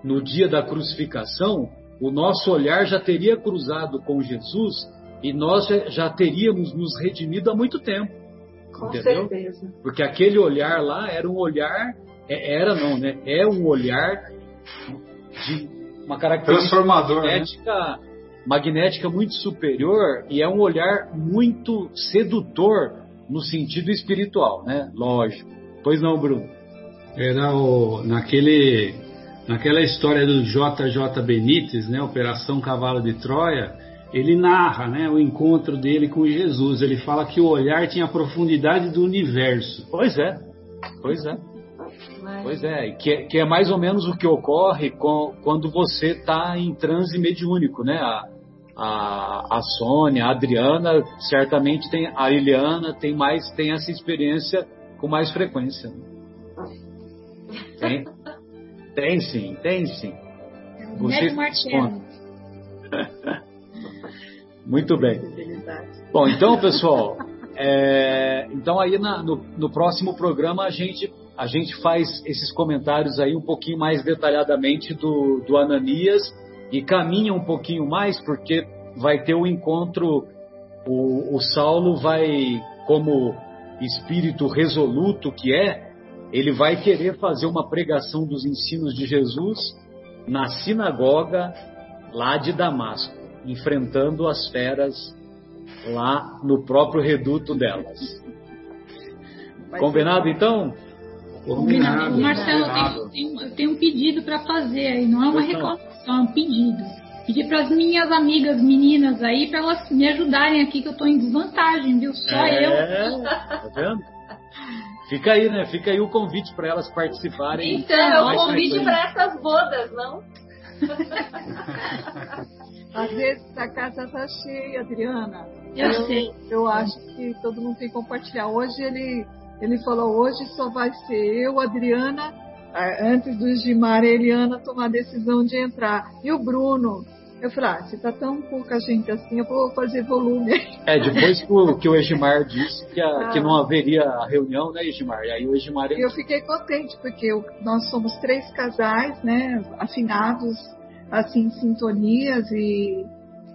no dia da crucificação, o nosso olhar já teria cruzado com Jesus e nós já teríamos nos redimido há muito tempo. Com entendeu? certeza. Porque aquele olhar lá era um olhar, é, era não, né? É um olhar de uma característica magnética, né? magnética muito superior e é um olhar muito sedutor no sentido espiritual, né? Lógico. Pois não, Bruno? Era o, naquele, naquela história do JJ Benítez, né? Operação Cavalo de Troia, ele narra, né? O encontro dele com Jesus. Ele fala que o olhar tinha a profundidade do universo. Pois é, pois é. Pois é, que, é, que é mais ou menos o que ocorre com, quando você está em transe mediúnico, né? A, a, a Sônia, a Adriana, certamente tem, a Liliana tem mais, tem essa experiência com mais frequência. Tem, tem sim, tem sim. É você Muito bem. Bom, então, pessoal, é, então aí na, no, no próximo programa a gente a gente faz esses comentários aí um pouquinho mais detalhadamente do, do Ananias e caminha um pouquinho mais porque vai ter o um encontro, o, o Saulo vai, como espírito resoluto que é, ele vai querer fazer uma pregação dos ensinos de Jesus na sinagoga lá de Damasco, enfrentando as feras lá no próprio reduto delas. Combinado então? Combinado. Marcelo, eu tenho, um pedido para fazer aí, não é uma reclamação, é um pedido. pedir para as minhas amigas meninas aí para elas me ajudarem aqui que eu estou em desvantagem, viu? Só é, eu. Tá vendo? Fica aí, né? Fica aí o convite para elas participarem. Então, é o convite para essas bodas, não? Às vezes a casa está cheia, Adriana. Eu, eu, sei. Eu acho que todo mundo tem que compartilhar. Hoje ele, ele falou, hoje só vai ser eu, Adriana, antes do Gimar e Eliana tomar a decisão de entrar. E o Bruno, eu falei, ah, se tá tão pouca gente assim, eu vou fazer volume. É, depois que o, que o Egimar disse que, a, ah. que não haveria reunião, né, Egimar? E aí o Egimar... Eu fiquei contente, porque eu, nós somos três casais, né, afinados, assim, em sintonias e,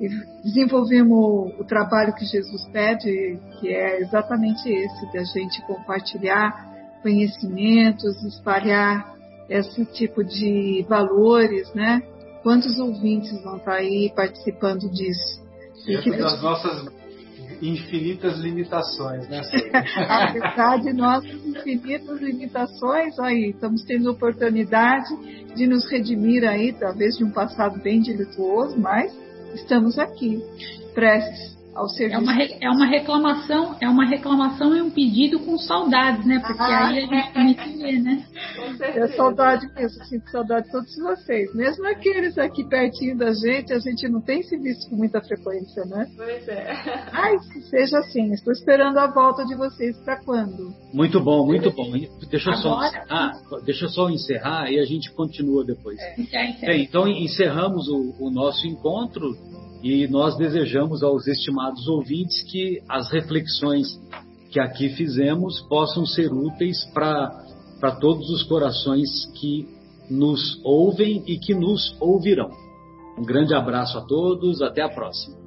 e desenvolvemos o trabalho que Jesus pede, que é exatamente esse, de a gente compartilhar conhecimentos, espalhar esse tipo de valores, né? Quantos ouvintes vão estar aí participando disso? Dentro das nossas infinitas limitações, né? Apesar de nossas infinitas limitações, aí estamos tendo oportunidade de nos redimir aí, talvez de um passado bem delituoso, mas estamos aqui, prestes ao serviço. É uma, é uma reclamação, é uma reclamação e um pedido com saudades, né? Porque ah, aí a gente tem que ver, né? É saudade mesmo, sinto saudade de todos vocês. Mesmo aqueles aqui pertinho da gente, a gente não tem se visto com muita frequência, né? Pois é. Ai, que seja assim. Estou esperando a volta de vocês para quando? Muito bom, muito bom. Deixa eu só, ah, deixa eu só encerrar e a gente continua depois. É, Bem, então encerramos o, o nosso encontro e nós desejamos aos estimados ouvintes que as reflexões que aqui fizemos possam ser úteis para todos os corações que nos ouvem e que nos ouvirão. Um grande abraço a todos, até a próxima.